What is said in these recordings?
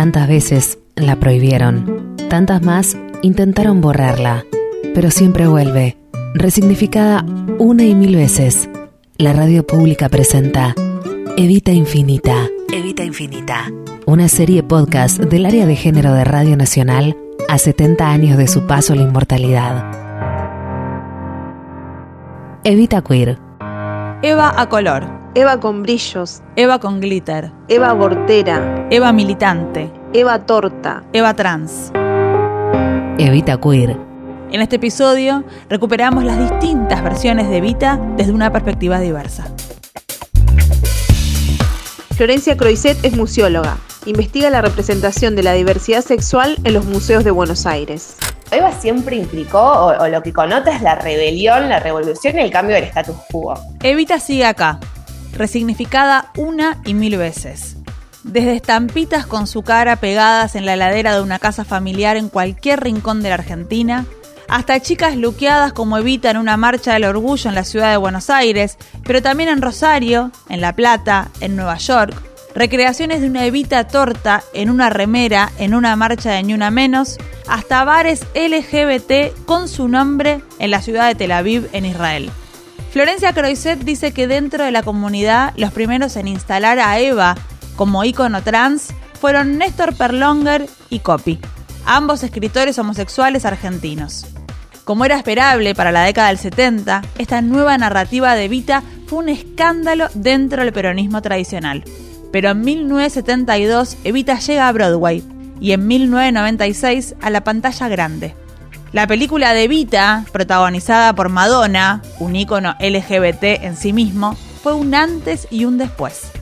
Tantas veces la prohibieron, tantas más intentaron borrarla, pero siempre vuelve, resignificada una y mil veces. La radio pública presenta Evita Infinita. Evita Infinita. Una serie podcast del área de género de Radio Nacional a 70 años de su paso a la inmortalidad. Evita Queer. Eva a color. Eva con brillos. Eva con glitter. Eva Bortera. Eva militante. Eva torta. Eva trans. Evita Queer. En este episodio recuperamos las distintas versiones de Evita desde una perspectiva diversa. Florencia Croiset es museóloga. Investiga la representación de la diversidad sexual en los museos de Buenos Aires. Eva siempre implicó, o, o lo que connota es la rebelión, la revolución y el cambio del status quo. Evita sigue acá, resignificada una y mil veces. Desde estampitas con su cara pegadas en la heladera de una casa familiar en cualquier rincón de la Argentina, hasta chicas luqueadas como Evita en una marcha del orgullo en la ciudad de Buenos Aires, pero también en Rosario, en La Plata, en Nueva York, recreaciones de una Evita torta en una remera en una marcha de Ni Una Menos, hasta bares LGBT con su nombre en la ciudad de Tel Aviv, en Israel. Florencia Croiset dice que dentro de la comunidad los primeros en instalar a Eva como ícono trans fueron Néstor Perlonger y Copy, ambos escritores homosexuales argentinos. Como era esperable para la década del 70, esta nueva narrativa de Evita fue un escándalo dentro del peronismo tradicional. Pero en 1972 Evita llega a Broadway y en 1996 a la pantalla grande. La película de Evita, protagonizada por Madonna, un ícono LGBT en sí mismo, fue un antes y un después.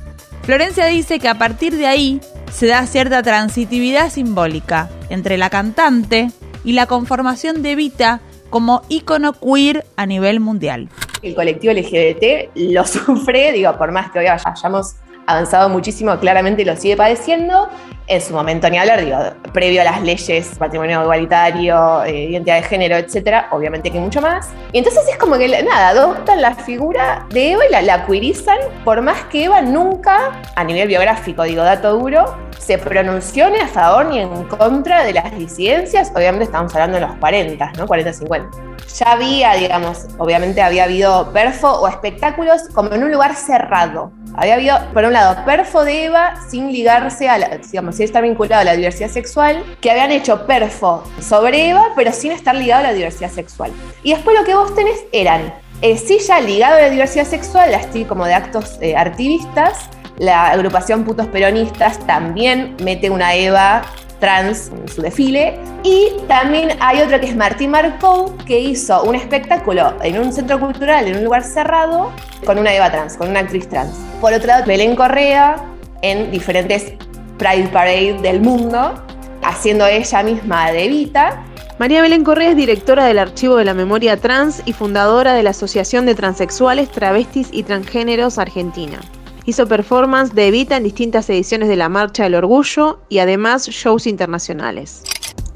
Florencia dice que a partir de ahí se da cierta transitividad simbólica entre la cantante y la conformación de Evita como ícono queer a nivel mundial. El colectivo LGBT lo sufre, por más que hoy hayamos avanzado muchísimo, claramente lo sigue padeciendo. En su momento ni hablar, digo, previo a las leyes, patrimonio igualitario, eh, identidad de género, etcétera, obviamente que mucho más. Y entonces es como que, nada, adoptan la figura de Eva y la, la queerizan, por más que Eva nunca, a nivel biográfico, digo, dato duro, se pronunció ni a favor ni en contra de las disidencias. Obviamente estamos hablando de los 40, ¿no? 40, 50. Ya había, digamos, obviamente había habido perfo o espectáculos como en un lugar cerrado. Había habido, por un lado, perfo de Eva sin ligarse a la, digamos, sin estar vinculado a la diversidad sexual, que habían hecho perfo sobre Eva, pero sin estar ligado a la diversidad sexual. Y después lo que vos tenés eran, eh, sí ya ligado a la diversidad sexual, así como de actos eh, activistas, la agrupación Putos Peronistas también mete una Eva trans en su desfile. Y también hay otro que es Martín Marcou, que hizo un espectáculo en un centro cultural, en un lugar cerrado, con una Eva trans, con una actriz trans. Por otro lado, Belén Correa en diferentes Pride Parade del mundo, haciendo ella misma de. María Belén Correa es directora del Archivo de la Memoria Trans y fundadora de la Asociación de Transexuales, Travestis y Transgéneros Argentina. Hizo performance de Evita en distintas ediciones de la Marcha del Orgullo y además shows internacionales.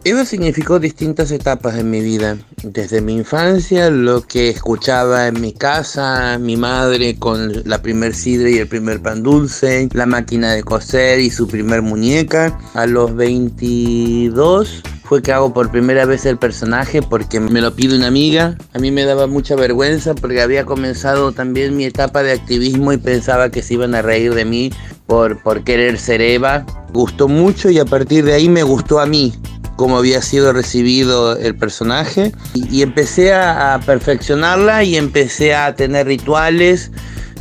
Eva significó distintas etapas en mi vida. Desde mi infancia, lo que escuchaba en mi casa, mi madre con la primer sidra y el primer pan dulce, la máquina de coser y su primer muñeca. A los 22 fue que hago por primera vez el personaje porque me lo pide una amiga. A mí me daba mucha vergüenza porque había comenzado también mi etapa de activismo y pensaba que se iban a reír de mí por, por querer ser Eva. Gustó mucho y a partir de ahí me gustó a mí cómo había sido recibido el personaje y, empecé a, a, perfeccionarla y empecé a tener rituales,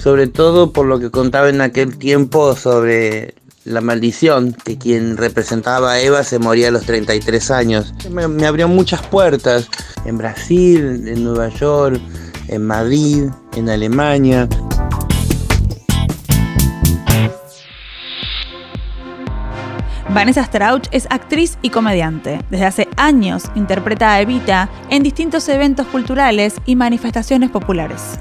sobre todo por lo que contaba en aquel tiempo sobre la maldición, que quien representaba a Eva se moría a los 33 años. Me, me abrió muchas puertas en Brasil, en Nueva York, en Madrid, en Alemania. Vanessa Strauch es actriz y comediante. Desde hace años interpreta a Evita en distintos eventos culturales y manifestaciones populares.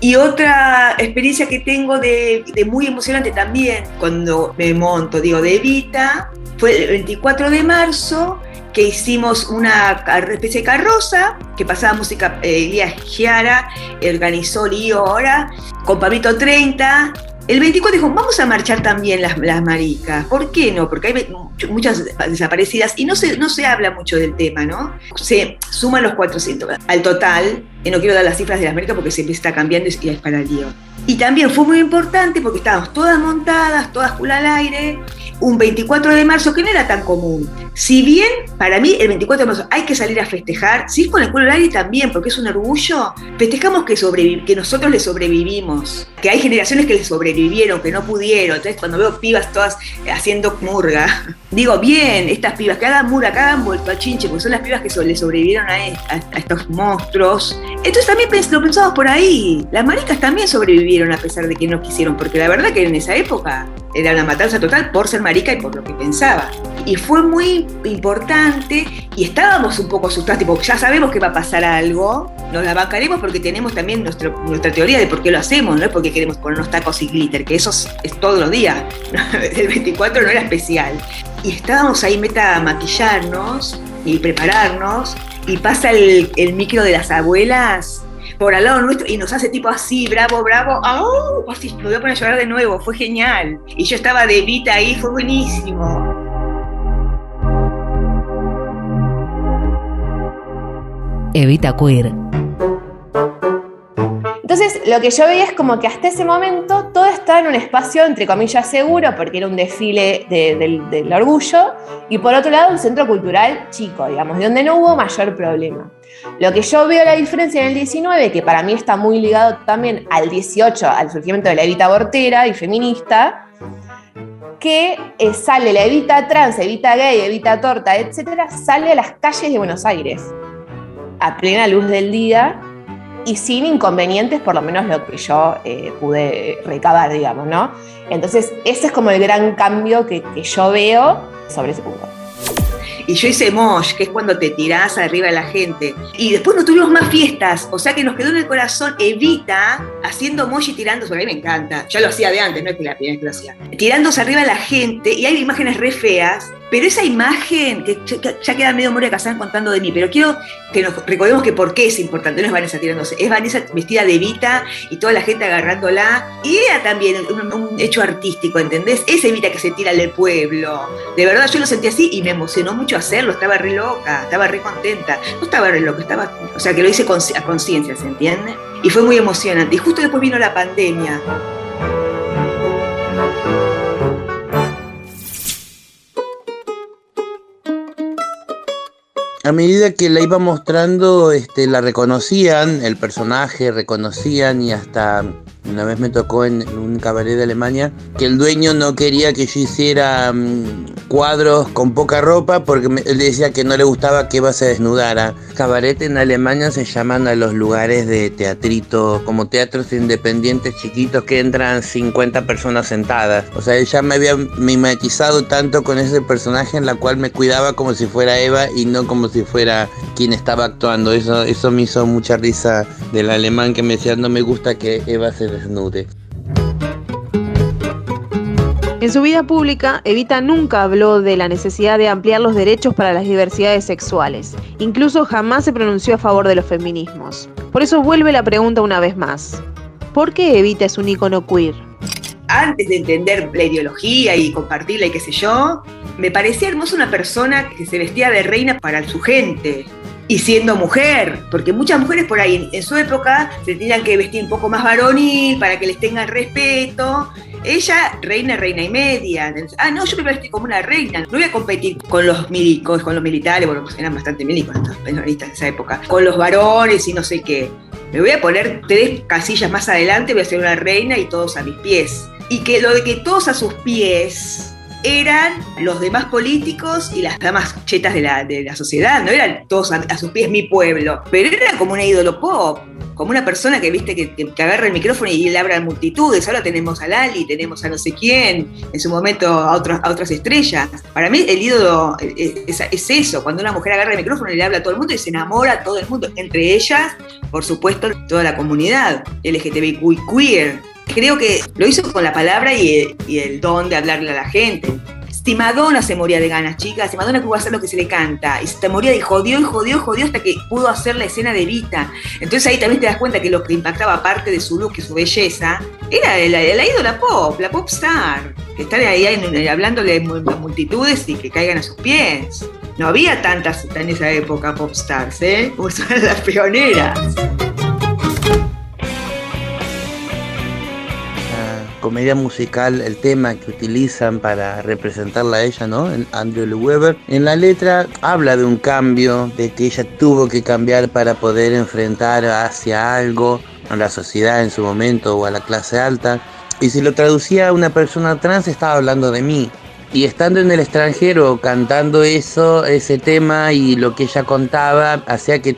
Y otra experiencia que tengo de, muy emocionante también, cuando me monto, digo, de Evita, fue el 24 de marzo, que hicimos una especie de carroza, que pasaba música, eh, Elías Giara, organizó Lío ahora, con Pabito 30, El 24 dijo, vamos a marchar también las, maricas. ¿Por qué no? Porque hay muchas desaparecidas y no se, no se habla mucho del tema, ¿no? Se suman los 400 al total, y no quiero dar las cifras de las maricas porque siempre está cambiando y es para el lío. Y también fue muy importante porque estábamos todas montadas, todas culo al aire, un 24 de marzo que no era tan común. Si bien para mí el 24 de marzo hay que salir a festejar, sí con el culo al aire también, porque es un orgullo, festejamos que, que nosotros le sobrevivimos, que hay generaciones que le sobrevivieron, que no pudieron. Entonces cuando veo pibas todas haciendo murga, digo, bien, estas pibas que hagan murga, que hagan vuelto a chinche, porque son las pibas que le sobrevivieron a, estos monstruos. Entonces también lo pensamos por ahí, las maricas también sobrevivieron a pesar de que no quisieron, porque la verdad que en esa época era una matanza total por ser marica y por lo que pensaba. Y fue muy importante y estábamos un poco asustados, tipo, ya sabemos que va a pasar algo, nos la bancaremos porque tenemos también nuestra teoría de por qué lo hacemos, no es porque queremos ponernos tacos y glitter, que eso es, todos los días, el 24 no era especial. Y estábamos ahí meta a maquillarnos y prepararnos y pasa el, el micro de las abuelas por al lado nuestro y nos hace tipo así, bravo, bravo, ¡oh! me voy a poner a llorar de nuevo, fue genial. Y yo estaba de Vita ahí, fue buenísimo. Evita Queer. Entonces, lo que yo veía es como que hasta ese momento todo un espacio, entre comillas, seguro, porque era un desfile del orgullo, y por otro lado, un centro cultural chico, digamos, de donde no hubo mayor problema. Lo que yo veo la diferencia en el 19, que para mí está muy ligado también al 18, al surgimiento de la Evita Bortera y feminista, que eh, sale la Evita trans, Evita gay, Evita torta, etcétera, sale a las calles de Buenos Aires a plena luz del día y sin inconvenientes, por lo menos lo que yo eh, pude recabar, digamos, ¿no? Entonces, ese es como el gran cambio que, que yo veo sobre ese punto. Y yo hice mosh, que es cuando te tirás arriba de la gente. Y después no tuvimos más fiestas, o sea que nos quedó en el corazón Evita haciendo mosh y tirándose, a mí me encanta. Ya lo hacía de antes, no es que la primera vez que lo hacía. Tirándose arriba de la gente, y hay imágenes re feas, pero esa imagen, que ya queda medio Moria Casán contando de mí, pero quiero que nos recordemos que por qué es importante, no es Vanessa tirándose, es Vanessa vestida de Evita y toda la gente agarrándola. Y era también un, hecho artístico, ¿entendés? Es Evita que se tira del pueblo. De verdad, yo lo sentí así y me emocionó mucho hacerlo, estaba re loca, estaba re contenta. No estaba re loca, estaba, o sea, que lo hice a conciencia, ¿se entiende? Y fue muy emocionante. Y justo después vino la pandemia. A medida que la iba mostrando, este, la reconocían, el personaje reconocían y hasta una vez me tocó en un cabaret de Alemania que el dueño no quería que yo hiciera mm, cuadros con poca ropa porque él decía que no le gustaba que Eva se desnudara. Cabaret en Alemania se llaman a los lugares de teatrito, como teatros independientes chiquitos que entran 50 personas sentadas. O sea, ella me había mimetizado tanto con ese personaje en la cual me cuidaba como si fuera Eva y no como si fuera quien estaba actuando. Eso, eso me hizo mucha risa del alemán que me decía no me gusta que Eva se en su vida pública, Evita nunca habló de la necesidad de ampliar los derechos para las diversidades sexuales. Incluso jamás se pronunció a favor de los feminismos. Por eso vuelve la pregunta una vez más. ¿Por qué Evita es un icono queer? Antes de entender la ideología y compartirla y qué sé yo, me parecía hermosa una persona que se vestía de reina para su gente, y siendo mujer, porque muchas mujeres por ahí en, su época se tenían que vestir un poco más varonil para que les tengan respeto. Ella, reina, reina y media. Ah, no, yo me vestir como una reina. No voy a competir con los milicos, con los militares, bueno, pues eran bastante milicos estos periodistas de esa época, con los varones y no sé qué. Me voy a poner tres casillas más adelante, voy a ser una reina y todos a mis pies. Y que lo de que todos a sus pies eran los demás políticos y las damas chetas de la, de la sociedad, no eran todos a, sus pies mi pueblo, pero era como un ídolo pop, como una persona que viste que, agarra el micrófono y le habla a multitudes. Ahora tenemos a Lali, tenemos a no sé quién, en su momento a, otros, a otras estrellas. Para mí el ídolo es, es, eso, cuando una mujer agarra el micrófono y le habla a todo el mundo y se enamora a todo el mundo, entre ellas, por supuesto, toda la comunidad LGTBIQ queer creo que lo hizo con la palabra y el, don de hablarle a la gente. Si Madonna se moría de ganas, chicas, si Madonna pudo hacer lo que se le canta, y se moría y jodió y jodió, jodió hasta que pudo hacer la escena de Vita. Entonces ahí también te das cuenta que lo que impactaba aparte de su look y su belleza, era la, la ídola pop, la pop star, que están ahí hablándole a multitudes y que caigan a sus pies. No había tantas en esa época pop stars, ¿eh? Son las pioneras. Comedia musical, el tema que utilizan para representarla a ella, ¿no? En Andrew Weber. En la letra habla de un cambio, de que ella tuvo que cambiar para poder enfrentar hacia algo, a la sociedad en su momento o a la clase alta. Y si lo traducía a una persona trans, estaba hablando de mí. Y estando en el extranjero, cantando eso, ese tema y lo que ella contaba, hacía que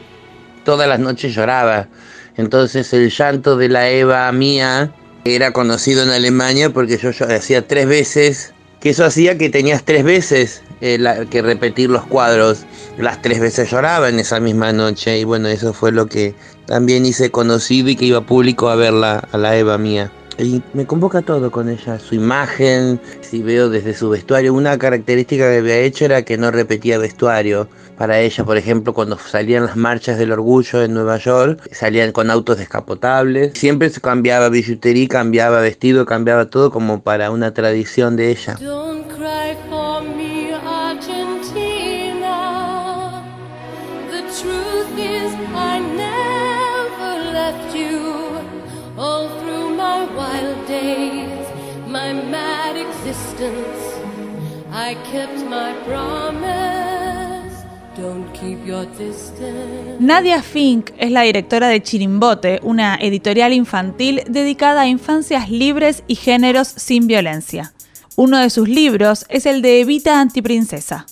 todas las noches lloraba. Entonces el llanto de la Eva mía era conocido en Alemania porque yo, hacía tres veces, que eso hacía que tenías tres veces eh, que repetir los cuadros. Las tres veces lloraba en esa misma noche y bueno, eso fue lo que también hice conocido y que iba público a verla a la Eva mía. Y me convoca todo con ella, su imagen, si veo desde su vestuario, una característica que había hecho era que no repetía vestuario. Para ella, por ejemplo, cuando salían las marchas del orgullo en Nueva York, salían con autos descapotables. Siempre se cambiaba billutería, cambiaba vestido, cambiaba todo como para una tradición de ella. Nadia Fink es la directora de Chirimbote, una editorial infantil dedicada a infancias libres y géneros sin violencia. Uno de sus libros es el de Evita Antiprincesa.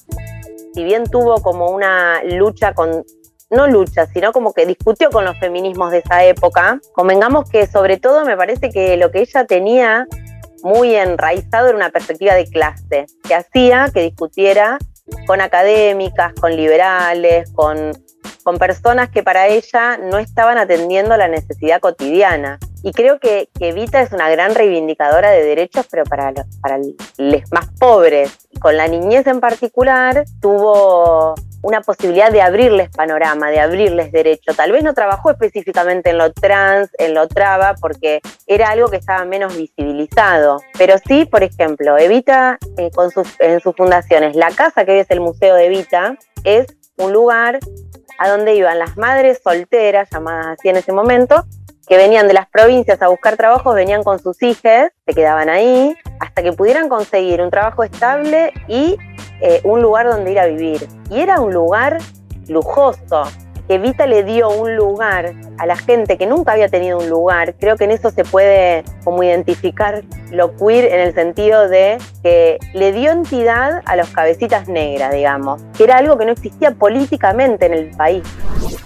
Si bien tuvo como una lucha con no lucha, sino como que discutió con los feminismos de esa época. Convengamos que sobre todo me parece que lo que ella tenía muy enraizado en una perspectiva de clase, que hacía que discutiera con académicas, con liberales, con, con personas que para ella no estaban atendiendo la necesidad cotidiana. Y creo que, que Vita es una gran reivindicadora de derechos, pero para los, para más pobres. Con la niñez en particular, tuvo una posibilidad de abrirles panorama, de abrirles derecho. Tal vez no trabajó específicamente en lo trans, en lo traba, porque era algo que estaba menos visibilizado. Pero sí, por ejemplo, Evita eh, en sus fundaciones, la casa que hoy es el Museo de Evita, es un lugar a donde iban las madres solteras, llamadas así en ese momento, que venían de las provincias a buscar trabajos, venían con sus hijas, se quedaban ahí, hasta que pudieran conseguir un trabajo estable y eh, un lugar donde ir a vivir. Y era un lugar lujoso, que Vita le dio un lugar a la gente que nunca había tenido un lugar. Creo que en eso se puede como identificar lo queer en el sentido de que le dio entidad a los cabecitas negras, digamos, que era algo que no existía políticamente en el país.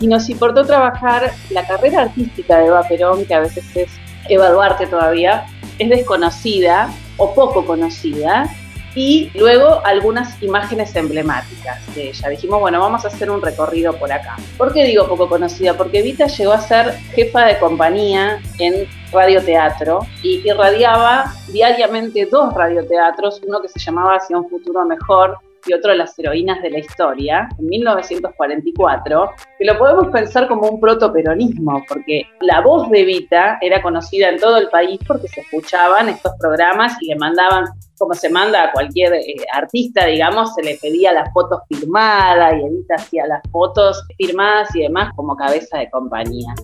Y nos importó trabajar la carrera artística de Eva Perón, que a veces es Eva Duarte todavía, es desconocida o poco conocida, y luego algunas imágenes emblemáticas de ella. Dijimos, bueno, vamos a hacer un recorrido por acá. ¿Por qué digo poco conocida? Porque Vita llegó a ser jefa de compañía en radioteatro y irradiaba diariamente dos radioteatros, uno que se llamaba Hacia un futuro mejor y otro de las heroínas de la historia, en 1944, que lo podemos pensar como un protoperonismo, porque la voz de Vita era conocida en todo el país porque se escuchaban estos programas y le mandaban, como se manda a cualquier eh, artista, digamos, se le pedía las fotos firmadas y Evita hacía las fotos firmadas y demás como cabeza de compañía.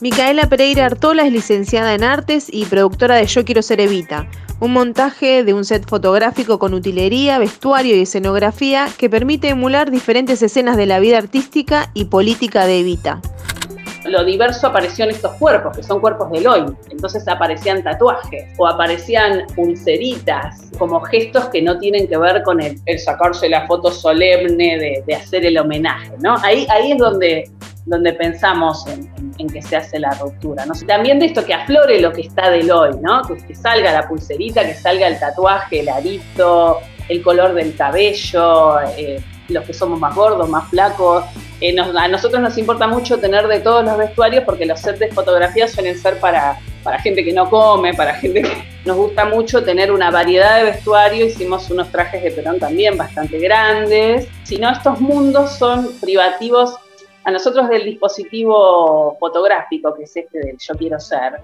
Micaela Pereira Artola es licenciada en artes y productora de Yo Quiero Ser Evita, un montaje de un set fotográfico con utilería, vestuario y escenografía que permite emular diferentes escenas de la vida artística y política de Evita. Lo diverso apareció en estos cuerpos, que son cuerpos del hoy. Entonces aparecían tatuajes o aparecían pulseritas, como gestos que no tienen que ver con el, sacarse la foto solemne de, hacer el homenaje. ¿no? Ahí, ahí es donde donde pensamos en, que se hace la ruptura. También de esto que aflore lo que está del hoy, ¿no? que, salga la pulserita, que salga el tatuaje, el arito, el color del cabello, eh, los que somos más gordos, más flacos. Eh, a nosotros nos importa mucho tener de todos los vestuarios porque los sets de fotografía suelen ser para, para gente que no come, para gente que nos gusta mucho tener una variedad de vestuario. Hicimos unos trajes de Perón también bastante grandes. Si no, estos mundos son privativos A nosotros del dispositivo fotográfico, que es este del yo quiero ser,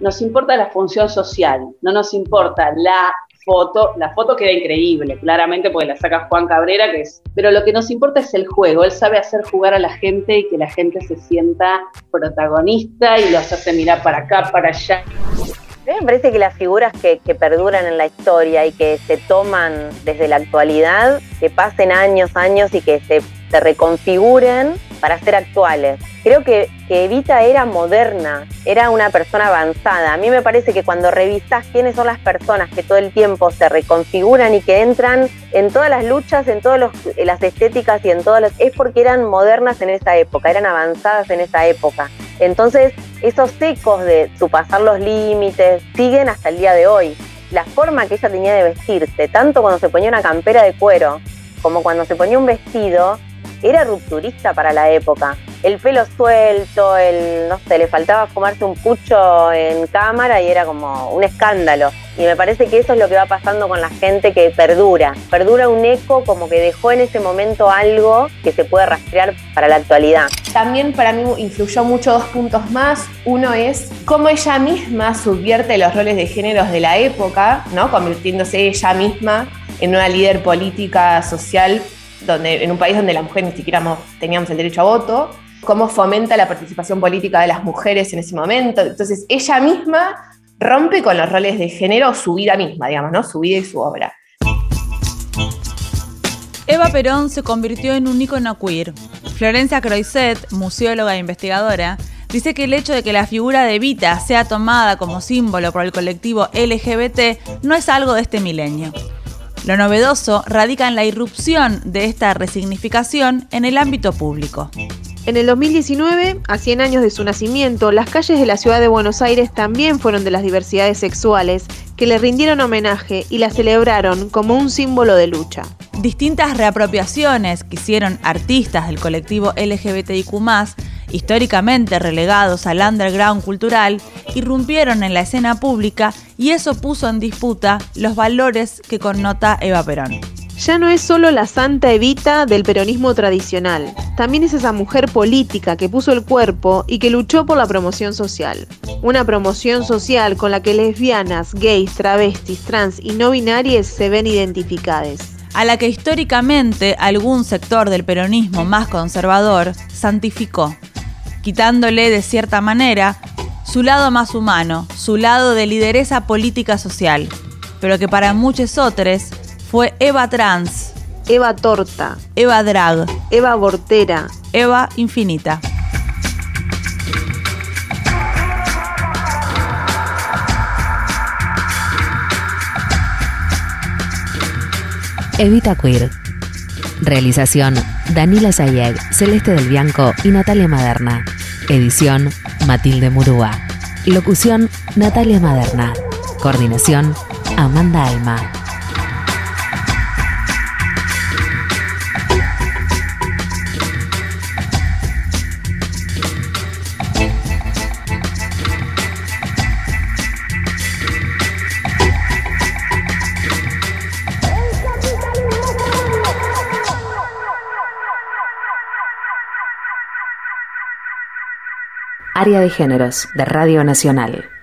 nos importa la función social, no nos importa la foto, la foto queda increíble, claramente porque la saca Juan Cabrera, que es, pero lo que nos importa es el juego, él sabe hacer jugar a la gente y que la gente se sienta protagonista y los hace mirar para acá, para allá. A mí me parece que las figuras que, perduran en la historia y que se toman desde la actualidad, que pasen años, años y que se reconfiguren para ser actuales. Creo que, Evita era moderna, era una persona avanzada. A mí me parece que cuando revisas quiénes son las personas que todo el tiempo se reconfiguran y que entran en todas las luchas, en todas las estéticas y en todas las... es porque eran modernas en esa época, eran avanzadas en esa época. Entonces, esos ecos de su pasar los límites siguen hasta el día de hoy. La forma que ella tenía de vestirse, tanto cuando se ponía una campera de cuero como cuando se ponía un vestido, era rupturista para la época. El pelo suelto, el, no sé, le faltaba fumarse un pucho en cámara y era como un escándalo. Y me parece que eso es lo que va pasando con la gente que perdura. Perdura un eco como que dejó en ese momento algo que se puede rastrear para la actualidad. También para mí influyó mucho dos puntos más. Uno es cómo ella misma subvierte los roles de géneros de la época, ¿no? Convirtiéndose ella misma en una líder política, social donde, en un país donde las mujeres ni siquiera teníamos el derecho a voto, cómo fomenta la participación política de las mujeres en ese momento. Entonces, ella misma rompe con los roles de género su vida misma, digamos, ¿no? Su vida y su obra. Eva Perón se convirtió en un ícono queer. Florencia Croiset, museóloga e investigadora, dice que el hecho de que la figura de Vita sea tomada como símbolo por el colectivo LGBT no es algo de este milenio. Lo novedoso radica en la irrupción de esta resignificación en el ámbito público. En el 2019, a 100 años de su nacimiento, las calles de la ciudad de Buenos Aires también fueron de las diversidades sexuales que le rindieron homenaje y la celebraron como un símbolo de lucha. Distintas reapropiaciones que hicieron artistas del colectivo LGBTIQ históricamente relegados al underground cultural, irrumpieron en la escena pública y eso puso en disputa los valores que connota Eva Perón. Ya no es solo la santa Evita del peronismo tradicional, también es esa mujer política que puso el cuerpo y que luchó por la promoción social. Una promoción social con la que lesbianas, gays, travestis, trans y no binarias se ven identificadas a la que históricamente algún sector del peronismo más conservador santificó quitándole de cierta manera su lado más humano, su lado de lideresa política social, pero que para muchos otros fue Eva Trans, Eva Torta, Eva Drag, Eva Bortera, Eva Infinita. Evita Queer. Realización Danila Zayeg, Celeste del Bianco y Natalia Maderna. Edición Matilde Murúa. Locución Natalia Maderna. Coordinación Amanda Alma. De Géneros de Radio Nacional.